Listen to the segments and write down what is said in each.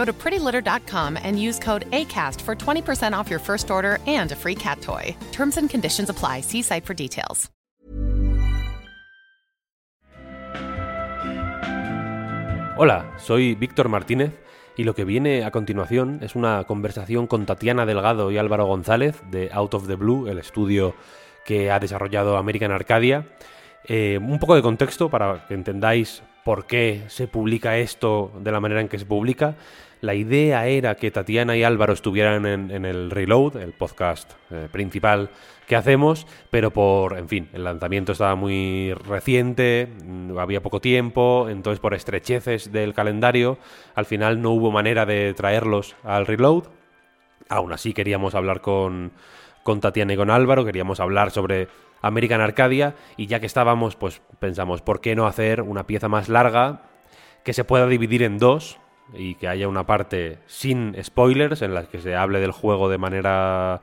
Go to prettylitter.com and use code ACAST for 20% off your first order and a free cat toy. Terms and conditions apply. See site for details. Hola, soy Víctor Martínez y lo que viene a continuación es una conversación con Tatiana Delgado y Álvaro González de Out of the Blue, el estudio que ha desarrollado American Arcadia. Eh, un poco de contexto para que entendáis por qué se publica esto de la manera en que se publica. La idea era que Tatiana y Álvaro estuvieran en, el Reload, el podcast eh, principal que hacemos, pero por, en fin, el lanzamiento estaba muy reciente, mm, había poco tiempo, entonces por estrecheces del calendario, al final no hubo manera de traerlos al Reload. Aún así queríamos hablar con, con Tatiana y con Álvaro, queríamos hablar sobre American Arcadia y ya que estábamos, pues pensamos, ¿por qué no hacer una pieza más larga que se pueda dividir en dos? y que haya una parte sin spoilers en la que se hable del juego de manera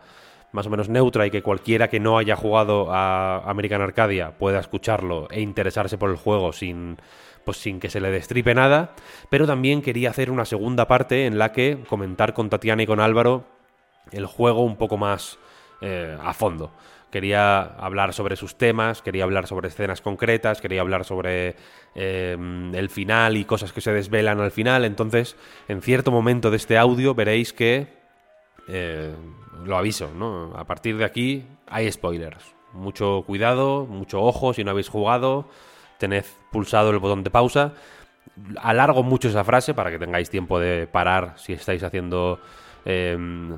más o menos neutra y que cualquiera que no haya jugado a American Arcadia pueda escucharlo e interesarse por el juego sin pues sin que se le destripe nada, pero también quería hacer una segunda parte en la que comentar con Tatiana y con Álvaro el juego un poco más eh, a fondo quería hablar sobre sus temas, quería hablar sobre escenas concretas, quería hablar sobre em, el final y cosas que se desvelan al final. Entonces, en cierto momento de este audio veréis que, eh, lo aviso, ¿no? A partir de aquí hay spoilers. Mucho cuidado, mucho ojo si no habéis jugado, tened pulsado el botón de pausa. Alargo mucho esa frase para que tengáis tiempo de parar si estáis haciendo em,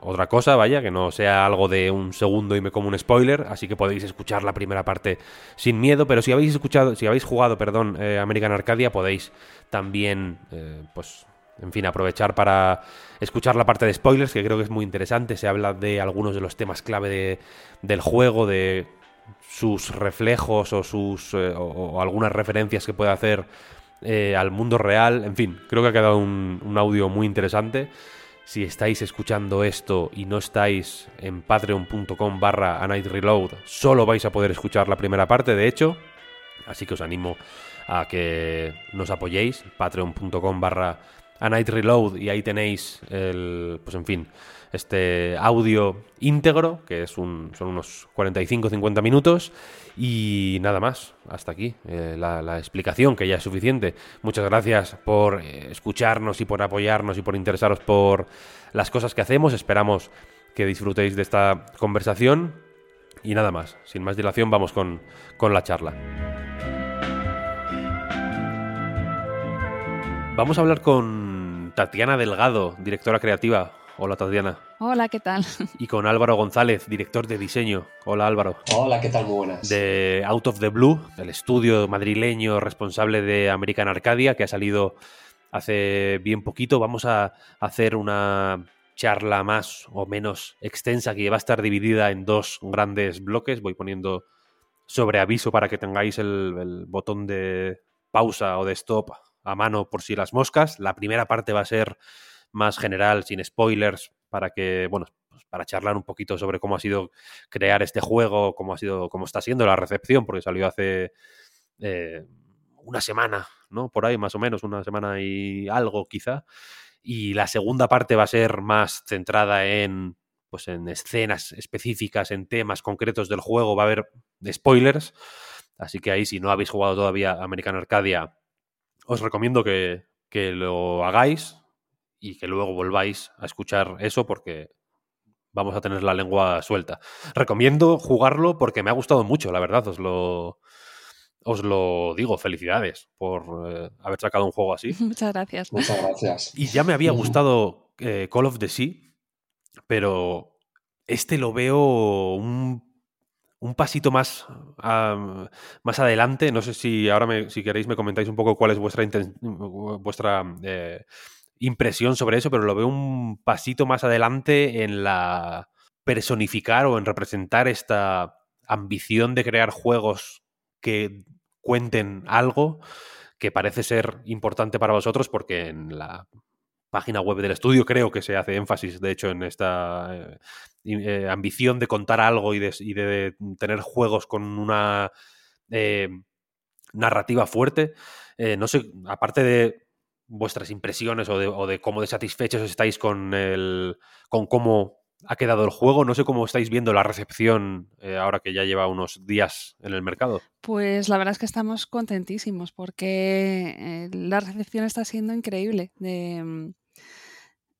otra cosa, vaya, que no sea algo de un segundo y me como un spoiler, así que podéis escuchar la primera parte sin miedo, pero si habéis escuchado, si habéis jugado, perdón, eh, American Arcadia, podéis también, eh, pues, en fin, aprovechar para escuchar la parte de spoilers, que creo que es muy interesante, se habla de algunos de los temas clave del juego, de sus reflejos o sus eh, o, algunas referencias que puede hacer al mundo real, en fin, creo que ha quedado un audio muy interesante si estáis escuchando esto y no estáis en patreon.com barra a reload, solo vais a poder escuchar la primera parte, de hecho. Así que os animo a que nos apoyéis, patreon.com barra a reload y ahí tenéis el, pues en fin, este audio íntegro, que es un, son unos 45-50 minutos. Y nada más, hasta aquí eh, la, explicación, que ya es suficiente. Muchas gracias por eh, escucharnos y por apoyarnos y por interesaros por las cosas que hacemos. Esperamos que disfrutéis de esta conversación. Y nada más, sin más dilación, vamos con, con la charla. Vamos a hablar con Tatiana Delgado, directora creativa. Hola Tatiana. Hola, ¿qué tal? Y con Álvaro González, director de diseño. Hola Álvaro. Hola, ¿qué tal? Muy buenas. De Out of the Blue, el estudio madrileño responsable de American Arcadia, que ha salido hace bien poquito. Vamos a hacer una charla más o menos extensa que va a estar dividida en dos grandes bloques. Voy poniendo sobre aviso para que tengáis el, el botón de pausa o de stop a mano por si las moscas. La primera parte va a ser más general, sin spoilers, para que, bueno, pues para charlar un poquito sobre cómo ha sido crear este juego, cómo ha sido, cómo está siendo la recepción, porque salió hace eh, una semana, ¿no? Por ahí, más o menos, una semana y algo, quizá. Y la segunda parte va a ser más centrada en pues en escenas específicas, en temas concretos del juego, va a haber spoilers. Así que ahí, si no habéis jugado todavía American Arcadia, os recomiendo que, que lo hagáis y que luego volváis a escuchar eso porque vamos a tener la lengua suelta. Recomiendo jugarlo porque me ha gustado mucho, la verdad, os lo, os lo digo, felicidades por eh, haber sacado un juego así. Muchas gracias. Muchas gracias. Y ya me había gustado eh, Call of the Sea, pero este lo veo un, un pasito más, más adelante. No sé si ahora, me- si queréis, me comentáis un poco cuál es vuestra, vuestra eh, impresión sobre eso, pero lo veo un pasito más adelante en la personificar o en representar esta ambición de crear juegos que cuenten algo que parece ser importante para vosotros porque en la página web del estudio creo que se hace énfasis, de hecho, en esta eh, eh, ambición de contar algo y de, y de tener juegos con una eh, narrativa fuerte. No sé, aparte de vuestras impresiones o de, o de cómo de satisfechos estáis con el con cómo ha quedado el juego, no sé cómo estáis viendo la recepción eh, ahora que ya lleva unos días en el mercado. Pues la verdad es que estamos contentísimos porque eh, la recepción está siendo increíble. De, mm,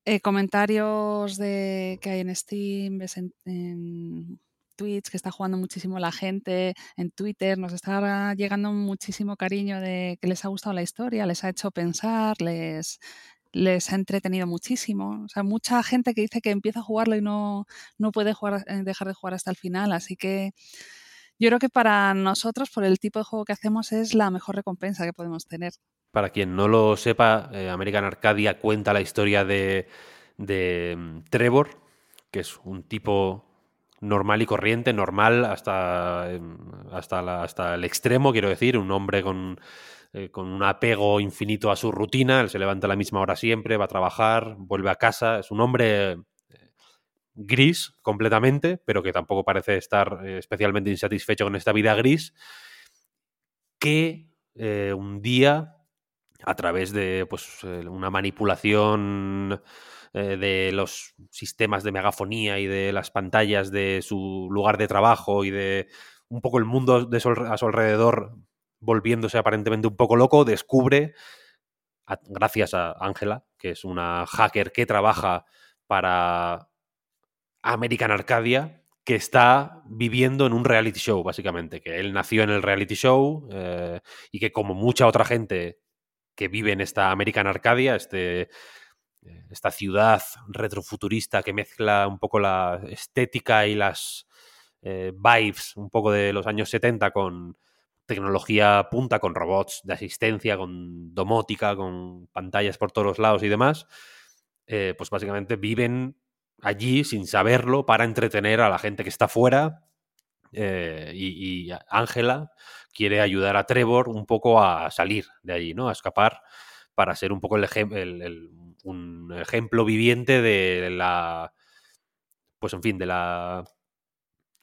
eh, comentarios de, que hay en Steam, en Twitch que está jugando muchísimo la gente, en Twitter nos está llegando muchísimo cariño de que les ha gustado la historia, les ha hecho pensar, les, les ha entretenido muchísimo. O sea, mucha gente que dice que empieza a jugarlo y no, no puede jugar, eh, dejar de jugar hasta el final. Así que yo creo que para nosotros, por el tipo de juego que hacemos, es la mejor recompensa que podemos tener. Para quien no lo sepa, eh, American Arcadia cuenta la historia de, de mm, Trevor, que es un tipo normal y corriente, normal hasta, em, hasta, hasta el extremo, quiero decir, un hombre con, eh, con un apego infinito a su rutina, él se levanta a la misma hora siempre, va a trabajar, vuelve a casa, es un hombre eh, gris completamente, pero que tampoco parece estar eh, especialmente insatisfecho con esta vida gris, que un día a través de pues, una manipulación eh, de los sistemas de megafonía y de las pantallas de su lugar de trabajo y de un poco el mundo de su a su alrededor volviéndose aparentemente un poco loco, descubre, gracias a Ángela, que es una hacker que trabaja para American Arcadia, que está viviendo en un reality show, básicamente, que él nació en el reality show eh, y que como mucha otra gente que vive en esta American Arcadia, este, esta ciudad retrofuturista que mezcla un poco la estética y las eh, vibes un poco de los años 70 con tecnología punta, con robots de asistencia, con domótica, con pantallas por todos los lados y demás, eh, pues básicamente viven allí sin saberlo para entretener a la gente que está fuera eh, y Ángela quiere ayudar a Trevor un poco a salir de allí, ¿no? A escapar para ser un poco el, el- el- un ejemplo viviente de la, pues en fin, de la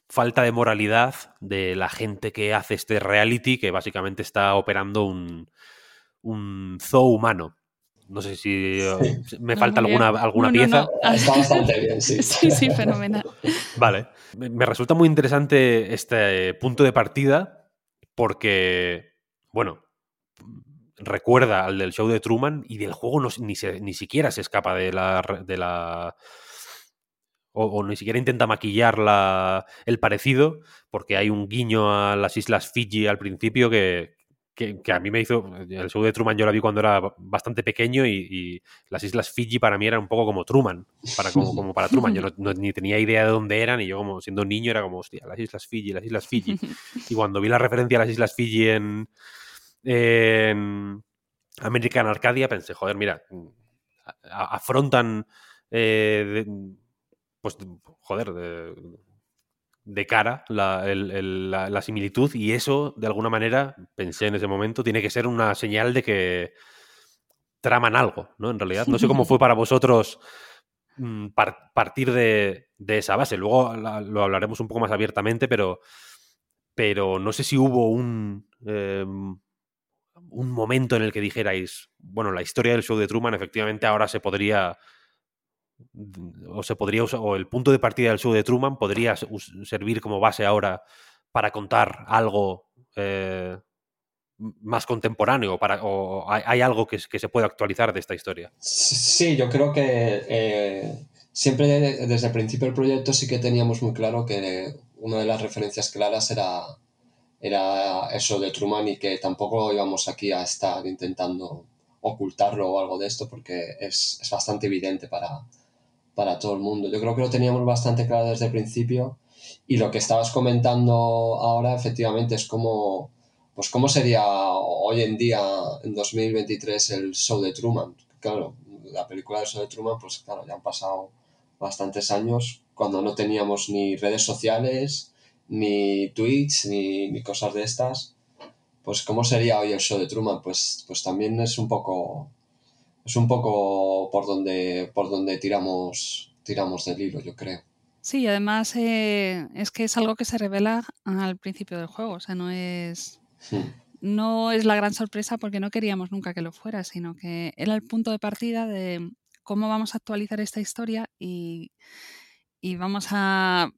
falta de moralidad de la gente que hace este reality que básicamente está operando un, un zoo humano. No sé si eh, me No, falta alguna, alguna No, pieza. no. Está bastante bien, sí. Sí, sí, fenomenal. Vale. Me resulta muy interesante este punto de partida porque, bueno, recuerda al del show de Truman y del juego no, ni, se- ni siquiera se escapa de la... De la o, o ni siquiera intenta maquillar la- el parecido porque hay un guiño a las islas Fiji al principio que, que, que a mí me hizo... El show de Truman yo la vi cuando era bastante pequeño y, y las islas Fiji para mí eran un poco como Truman, para, como, como para Truman. Yo no, no- ni tenía idea de dónde eran y yo como siendo niño era como, hostia, las islas Fiji, las islas Fiji. Y cuando vi la referencia a las islas Fiji en, en American Arcadia pensé, joder, mira, a- afrontan... eh, de- pues, joder, de, de cara la, el- el- la- la similitud y eso, de alguna manera, pensé en ese momento, tiene que ser una señal de que traman algo, ¿no? En realidad, no sé cómo fue para vosotros mm, partir de, esa base. Luego lo hablaremos un poco más abiertamente, pero, pero no sé si hubo un, em, un momento en el que dijerais, bueno, la historia del show de Truman efectivamente ahora se podría o se podría usar, o el punto de partida del show de Truman podría servir como base ahora para contar algo eh, más contemporáneo para, o hay, algo que, se puede actualizar de esta historia. Sí, yo creo que eh, siempre desde el principio del proyecto sí que teníamos muy claro que una de las referencias claras era, era eso de Truman y que tampoco íbamos aquí a estar intentando ocultarlo o algo de esto porque es, es bastante evidente para, para todo el mundo. Yo creo que lo teníamos bastante claro desde el principio y lo que estabas comentando ahora efectivamente es como, pues cómo sería hoy en día, en 2023, el show de Truman. Claro, la película del show de Truman, pues claro, ya han pasado bastantes años cuando no teníamos ni redes sociales, ni tweets, ni, ni cosas de estas. Pues cómo sería hoy el show de Truman, pues, pues también es un poco es un poco por donde, por donde tiramos, tiramos del hilo, yo creo. Sí, además eh, es que es algo que se revela al principio del juego, o sea, no es, hmm. no es la gran sorpresa porque no queríamos nunca que lo fuera, sino que era el punto de partida de cómo vamos a actualizar esta historia y, y vamos a,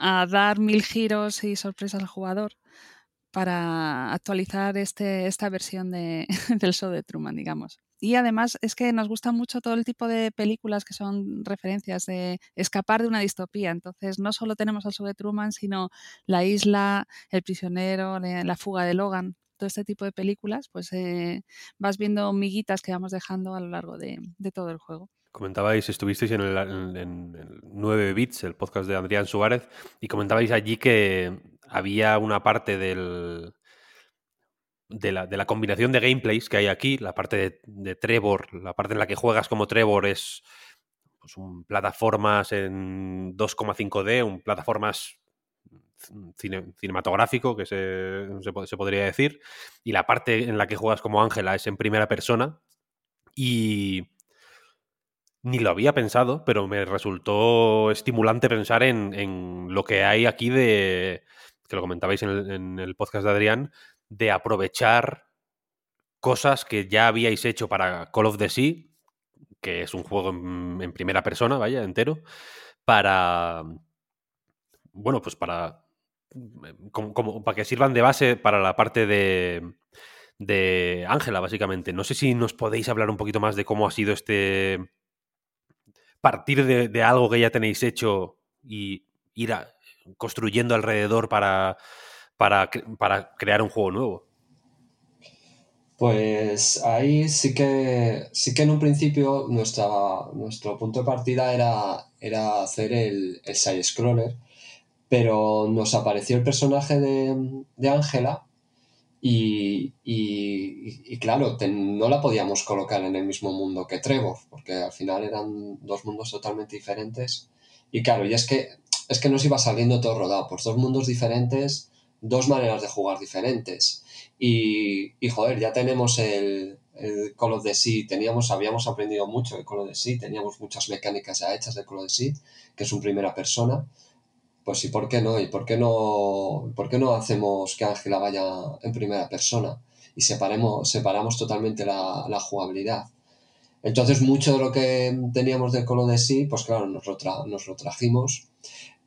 a, dar mil giros y sorpresas al jugador para actualizar este, esta versión de, del show de Truman, digamos. Y además es que nos gusta mucho todo el tipo de películas que son referencias de escapar de una distopía. Entonces, no solo tenemos al show de Truman, sino La isla, El prisionero, La fuga de Logan. Todo este tipo de películas, pues eh, vas viendo miguitas que vamos dejando a lo largo de, todo el juego. Comentabais, estuvisteis en el, en 9 Bits, el podcast de Adrián Suárez, y comentabais allí que había una parte del, de la, de la, combinación de gameplays que hay aquí, la parte de, Trevor, la parte en la que juegas como Trevor es pues, un plataformas en 2,5D, un plataformas cinematográfico, que se, se, podría decir, y la parte en la que juegas como Ángela es en primera persona, y ni lo había pensado, pero me resultó estimulante pensar en, en lo que hay aquí de, que lo comentabais en el podcast de Adrián, de aprovechar cosas que ya habíais hecho para Call of the Sea, que es un juego en, primera persona, vaya, entero, para. Bueno, pues para. Como, para que sirvan de base para la parte de. de Ángela, básicamente. No sé si nos podéis hablar un poquito más de cómo ha sido este. Partir de, algo que ya tenéis hecho y ir construyendo alrededor para para, para crear un juego nuevo? Pues ahí sí que, sí que en un principio nuestra, nuestro punto de partida era, era hacer el, el side-scroller, pero nos apareció el personaje de Ángela y, y, claro, no la podíamos colocar en el mismo mundo que Trevor, porque al final eran dos mundos totalmente diferentes. Y claro, y es que, es que nos iba saliendo todo rodado, por dos mundos diferentes dos maneras de jugar diferentes. Y, y joder, ya tenemos el, el, Call of the Sea, teníamos, habíamos aprendido mucho de Call of the Sea, teníamos muchas mecánicas ya hechas de Call of the Sea, que es un primera persona. Pues ¿y por qué no? ¿Y por qué no, por qué no hacemos que Ángela vaya en primera persona? Y separemos, separamos totalmente la, la jugabilidad. Entonces, mucho de lo que teníamos de Call of the Sea, pues claro, nos lo, nos lo trajimos.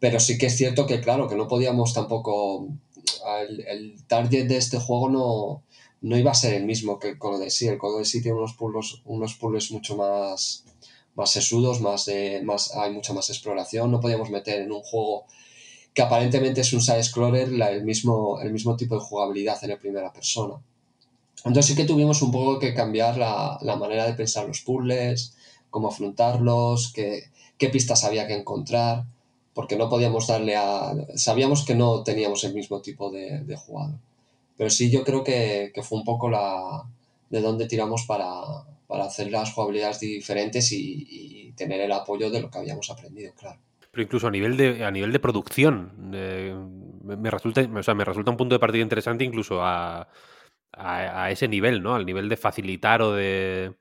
Pero sí que es cierto que, claro, que no podíamos tampoco el, target de este juego no, no iba a ser el mismo que el Call of El Call of tiene unos puzzles, unos puzzles mucho más, más sesudos, más de, más, hay mucha más exploración. No podíamos meter en un juego que aparentemente es un side-scroller el mismo, el mismo tipo de jugabilidad en primera persona. Entonces sí que tuvimos un poco que cambiar la, la manera de pensar los puzzles, cómo afrontarlos, qué, qué pistas había que encontrar porque no podíamos darle a... Sabíamos que no teníamos el mismo tipo de, de jugador. Pero sí yo creo que, que, fue un poco la... de dónde tiramos para, para hacer las jugabilidades diferentes y, y, tener el apoyo de lo que habíamos aprendido, claro. Pero incluso a nivel de, a nivel de producción, me, resulta, o sea, me resulta un punto de partida interesante incluso a, a, a, ese nivel, ¿no? Al nivel de facilitar o de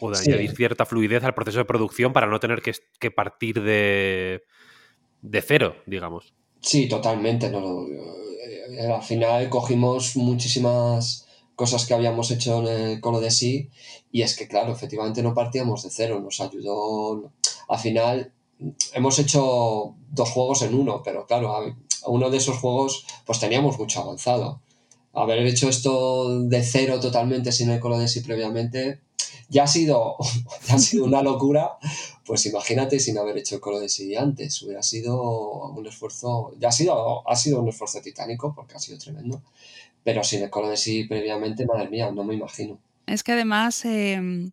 o de añadir cierta fluidez al proceso de producción para no tener que, partir de, de, cero, digamos. Sí, totalmente. No, eh, al final cogimos muchísimas cosas que habíamos hecho en el Colo de Sí y es que, claro, efectivamente no partíamos de cero, nos ayudó. Al final hemos hecho dos juegos en uno, pero claro, uno de esos juegos pues teníamos mucho avanzado. Haber hecho esto de cero totalmente sin el Colo de Sí previamente ya ha sido, ha sido una locura, pues imagínate sin haber hecho el colo de sí antes, hubiera sido un esfuerzo, ya ha sido, ha sido un esfuerzo titánico porque ha sido tremendo, pero sin el colo de sí previamente, madre mía, no me imagino. Es que además em,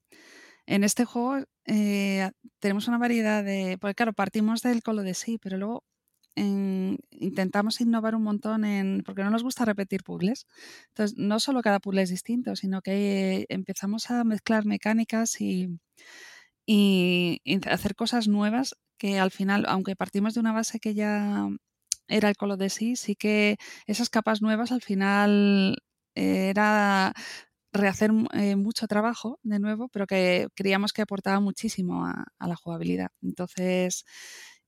en este juego eh, tenemos una variedad de, porque claro, partimos del colo de sí, pero luego intentamos innovar un montón en, porque no nos gusta repetir puzzles. Entonces, no solo cada puzzle es distinto, sino que empezamos a mezclar mecánicas y, y, hacer cosas nuevas que al final, aunque partimos de una base que ya era el color de sí, sí que esas capas nuevas al final era rehacer eh, mucho trabajo de nuevo, pero que creíamos que aportaba muchísimo a, a la jugabilidad. Entonces,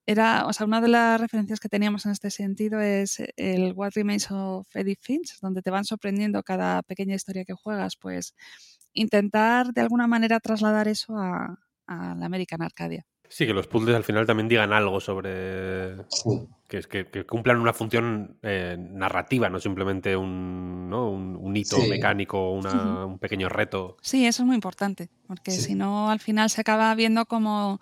era, o sea, una de las referencias que teníamos en este sentido es el What Remains of Edith Finch, donde te van sorprendiendo cada pequeña historia que juegas, pues intentar de alguna manera trasladar eso a, la American Arcadia. Sí, que los puzzles al final también digan algo sobre. Que, que, que, cumplan una función eh, narrativa, no simplemente un, ¿no? un, hito mecánico, una, un pequeño reto. Sí, eso es muy importante, porque si no, al final se acaba viendo como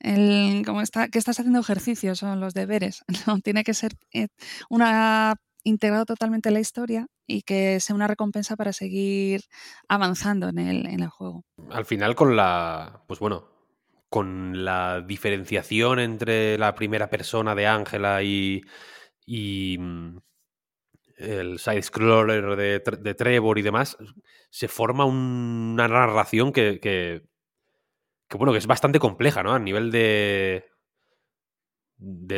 el, como está, que estás haciendo ejercicios o los deberes. No, tiene que ser eh, una integrado totalmente la historia y que sea una recompensa para seguir avanzando en el, en el juego. Al final con la, pues bueno, con la diferenciación entre la primera persona de Ángela y, mm, el side-scroller de, Trevor y demás, se forma una narración que, que bueno, que es bastante compleja, ¿no? A nivel de.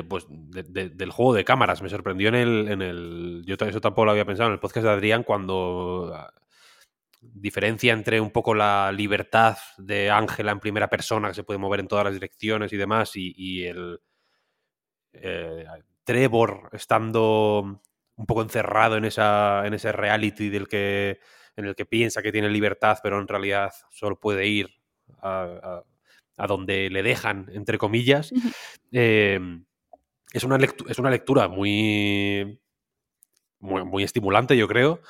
pues, del juego de cámaras. Me sorprendió en el, en el. Yo eso tampoco lo había pensado en el podcast de Adrián cuando diferencia entre un poco la libertad de Ángela en primera persona, que se puede mover en todas las direcciones y demás, y, el eh, Trevor estando un poco encerrado en, esa, en ese reality del que, en el que piensa que tiene libertad, pero en realidad solo puede ir a, donde le dejan, entre comillas. Em, es, una es una lectura muy, muy, estimulante, yo creo.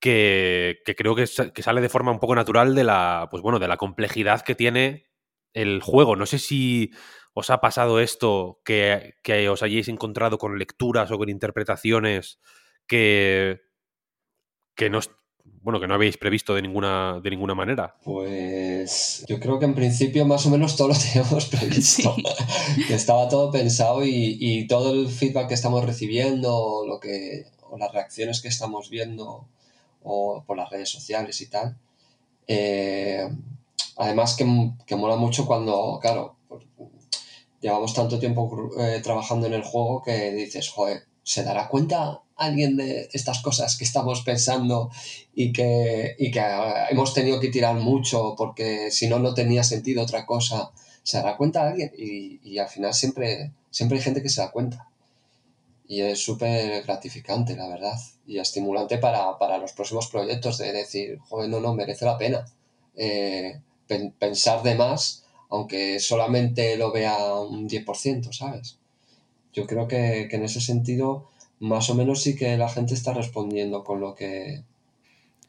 Que, creo que, sale de forma un poco natural de la, pues bueno, de la complejidad que tiene el juego. No sé si os ha pasado esto, que, que os hayáis encontrado con lecturas o con interpretaciones que, que no, bueno, que no habéis previsto de ninguna, de ninguna manera. Pues yo creo que en principio más o menos todo lo teníamos previsto. estaba todo pensado y, todo el feedback que estamos recibiendo, lo que, o las reacciones que estamos viendo o por las redes sociales y tal. Eh, además que, que, mola mucho cuando, claro, llevamos tanto tiempo eh, trabajando en el juego que dices, joder, ¿se dará cuenta alguien de estas cosas que estamos pensando y que, que hemos tenido que tirar mucho porque si no, no tenía sentido otra cosa. ¿Se dará cuenta alguien? Y, al final siempre, siempre hay gente que se da cuenta. Y es súper gratificante, la verdad. Y estimulante para, los próximos proyectos de decir, joder, no, no, merece la pena eh, pensar de más, aunque solamente lo vea un 10%, ¿sabes? Yo creo que, que en ese sentido más o menos sí que la gente está respondiendo con lo que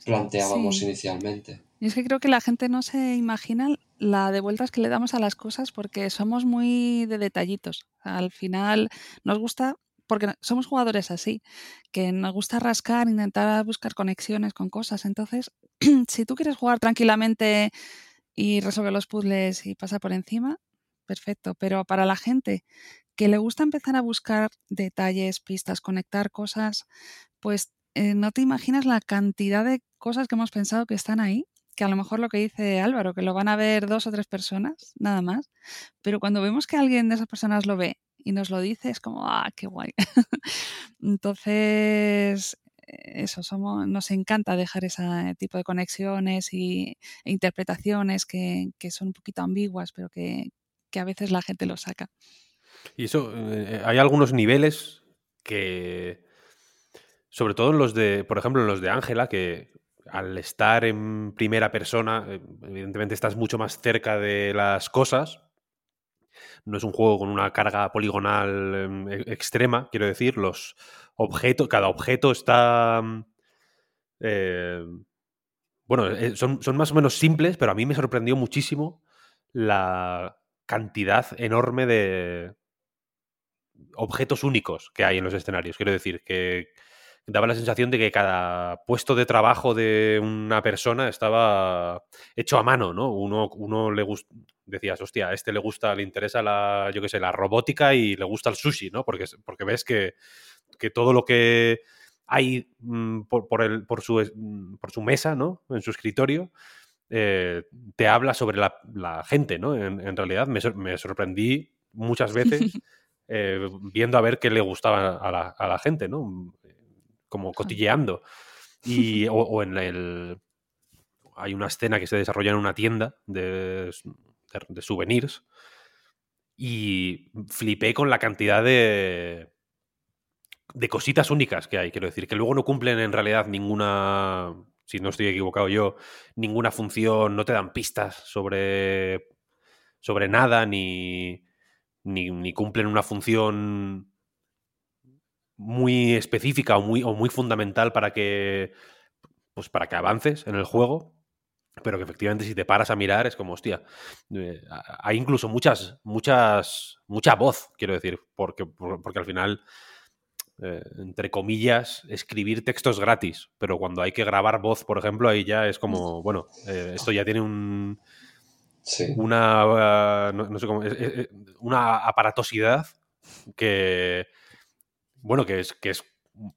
planteábamos inicialmente. Y es que creo que la gente no se imagina la de vueltas que le damos a las cosas porque somos muy de detallitos. Al final nos gusta, porque somos jugadores así, que nos gusta rascar, intentar buscar conexiones con cosas. Entonces, si tú quieres jugar tranquilamente y resolver los puzzles y pasar por encima, perfecto. Pero para la gente que le gusta empezar a buscar detalles, pistas, conectar cosas, pues eh, no te imaginas la cantidad de cosas que hemos pensado que están ahí, que a lo mejor lo que dice Álvaro, que lo van a ver dos o tres personas, nada más, pero cuando vemos que alguien de esas personas lo ve y nos lo dice, es como, ah, qué guay. Entonces, eso, somos, nos encanta dejar ese tipo de conexiones y, e interpretaciones que, que, son un poquito ambiguas, pero que, que, a veces la gente lo saca. Y eso, eh, hay algunos niveles que, sobre todo en los de, por ejemplo, en los de Ángela, que al estar en primera persona, eh, evidentemente estás mucho más cerca de las cosas. No es un juego con una carga poligonal em, e, extrema, quiero decir. Los objetos, cada objeto está. Mm, eh, bueno, eh, son, son, más o menos simples, pero a mí me sorprendió muchísimo la cantidad enorme de objetos únicos que hay en los escenarios. Quiero decir, que daba la sensación de que cada puesto de trabajo de una persona estaba hecho a mano, ¿no? Uno, uno le gusta, decías, hostia, a este le gusta, le interesa la, yo qué sé, la robótica y le gusta el sushi, ¿no? Porque, porque ves que, que todo lo que hay mm, por, por, el, por, su, mm, por su mesa, ¿no? En su escritorio, eh, te habla sobre la, la gente, ¿no? En, en realidad me, me, sorprendí muchas veces eh, viendo a ver qué le gustaba a la, a la gente, ¿no? Como cotilleando. Y, o, en el... Hay una escena que se desarrolla en una tienda de, de, souvenirs y flipé con la cantidad de, de cositas únicas que hay. Quiero decir, que luego no cumplen en realidad ninguna, si no estoy equivocado yo, ninguna función, no te dan pistas sobre, sobre nada, ni, ni, ni cumplen una función muy específica o muy, o muy fundamental para que, pues para que avances en el juego, pero que efectivamente si te paras a mirar es como, hostia, eh, hay incluso muchas, muchas, mucha voz, quiero decir, porque, porque al final, eh, entre comillas, escribir textos gratis, pero cuando hay que grabar voz, por ejemplo, ahí ya es como, bueno, eh, esto ya tiene un... Una, no, sé cómo, una aparatosidad que, bueno, que es, que es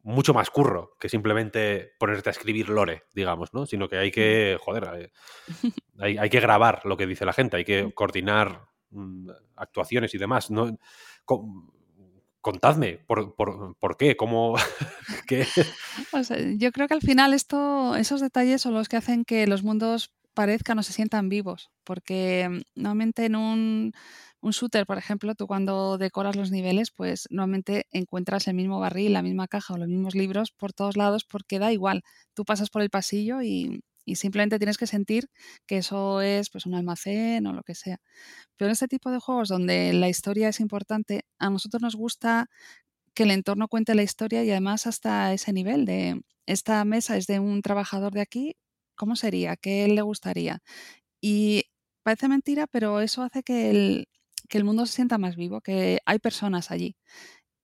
mucho más curro que simplemente ponerte a escribir lore, digamos, ¿no? Sino que hay que, joder, eh, hay, hay que grabar lo que dice la gente, hay que mm. coordinar mm, actuaciones y demás. ¿no? contadme, ¿por, por, por qué? ¿Cómo? ¿Qué? Yo creo que al final esto, esos detalles son los que hacen que los mundos parezcan o se sientan vivos, porque normalmente en un un shooter, por ejemplo, tú cuando decoras los niveles, pues normalmente encuentras el mismo barril, la misma caja o los mismos libros por todos lados porque da igual. Tú pasas por el pasillo y, simplemente tienes que sentir que eso es pues un almacén o lo que sea. Pero en este tipo de juegos donde la historia es importante, a nosotros nos gusta que el entorno cuente la historia y además hasta ese nivel de esta mesa es de un trabajador de aquí, ¿cómo sería? ¿Qué le gustaría? Y parece mentira, pero eso hace que el, que el mundo se sienta más vivo, que hay personas allí.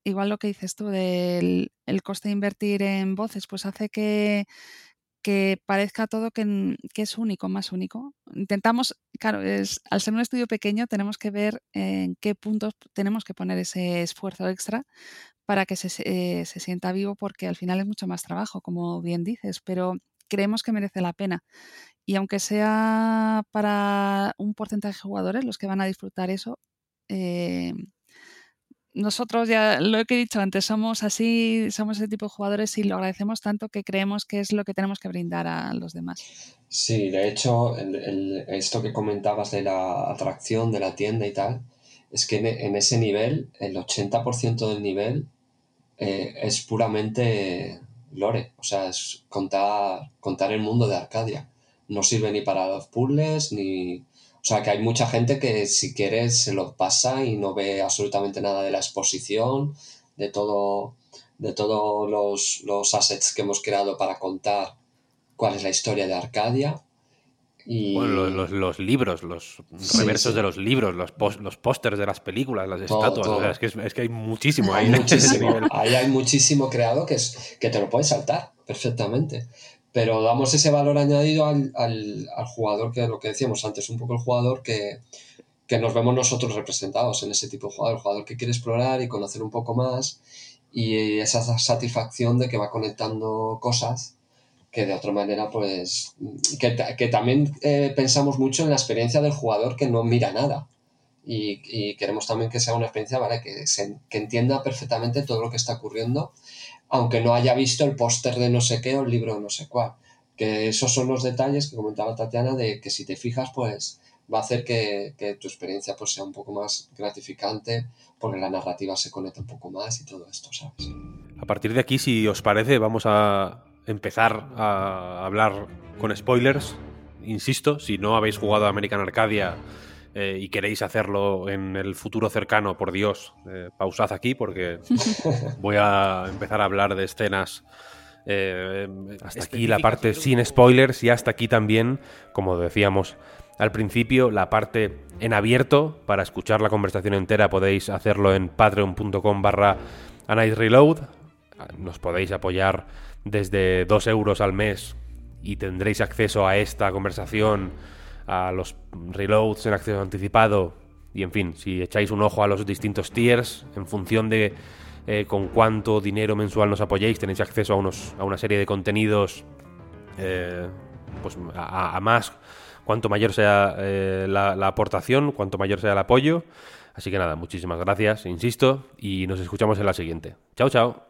Igual lo que dices tú del el coste de invertir en voces, pues hace que, que parezca todo que, que, es único, más único. Intentamos, claro, es, al ser un estudio pequeño tenemos que ver en qué puntos tenemos que poner ese esfuerzo extra para que se, eh, se sienta vivo, porque al final es mucho más trabajo, como bien dices, pero creemos que merece la pena. Y aunque sea para un porcentaje de jugadores los que van a disfrutar eso, eh, nosotros ya lo que he dicho antes, somos así, somos ese tipo de jugadores y lo agradecemos tanto que creemos que es lo que tenemos que brindar a los demás. Sí, de hecho, esto que comentabas de la atracción de la tienda y tal, es que en, ese nivel, el 80% del nivel eh, es puramente lore, o sea, es contar, contar el mundo de Arcadia. No sirve ni para los puzzles, ni, o sea, que hay mucha gente que si quiere se lo pasa y no ve absolutamente nada de la exposición, de todo, de todos los, los assets que hemos creado para contar cuál es la historia de Arcadia. Y... Bueno, los, los, libros, los reversos de los libros, los, los pósters de las películas, las estatuas. es, que es, que hay muchísimo ahí. muchísimo. ahí hay muchísimo creado que, es, que te lo puedes saltar perfectamente pero damos ese valor añadido al, al, al, jugador, que lo que decíamos antes, un poco el jugador que, que, nos vemos nosotros representados en ese tipo de jugador, el jugador que quiere explorar y conocer un poco más y esa satisfacción de que va conectando cosas que de otra manera pues que, que también eh, pensamos mucho en la experiencia del jugador que no mira nada y, queremos también que sea una experiencia, ¿vale? Que, que entienda perfectamente todo lo que está ocurriendo, aunque no haya visto el póster de no sé qué o el libro de no sé cuál. Que esos son los detalles que comentaba Tatiana de que si te fijas, pues va a hacer que, tu experiencia pues, sea un poco más gratificante porque la narrativa se conecta un poco más y todo esto, ¿sabes? A partir de aquí, si os parece, vamos a empezar a hablar con spoilers. Insisto, si no habéis jugado a American Arcadia eh, y queréis hacerlo en el futuro cercano, por Dios, eh, pausad aquí porque voy a empezar a hablar de escenas. Eh, hasta aquí la parte sin spoilers y hasta aquí también, como decíamos, al principio la parte en abierto. Para escuchar la conversación entera podéis hacerlo en patreon.com barra Reload. Nos podéis apoyar desde 2 euros al mes y tendréis acceso a esta conversación, a los reloads en acceso anticipado y en fin, si echáis un ojo a los distintos tiers en función de eh, con cuánto dinero mensual nos apoyéis, tenéis acceso a, unos, a una serie de contenidos eh, pues a, más cuanto mayor sea eh, la aportación, cuanto mayor sea el apoyo. Así que nada, muchísimas gracias, insisto, y nos escuchamos en la siguiente. Chao, chao.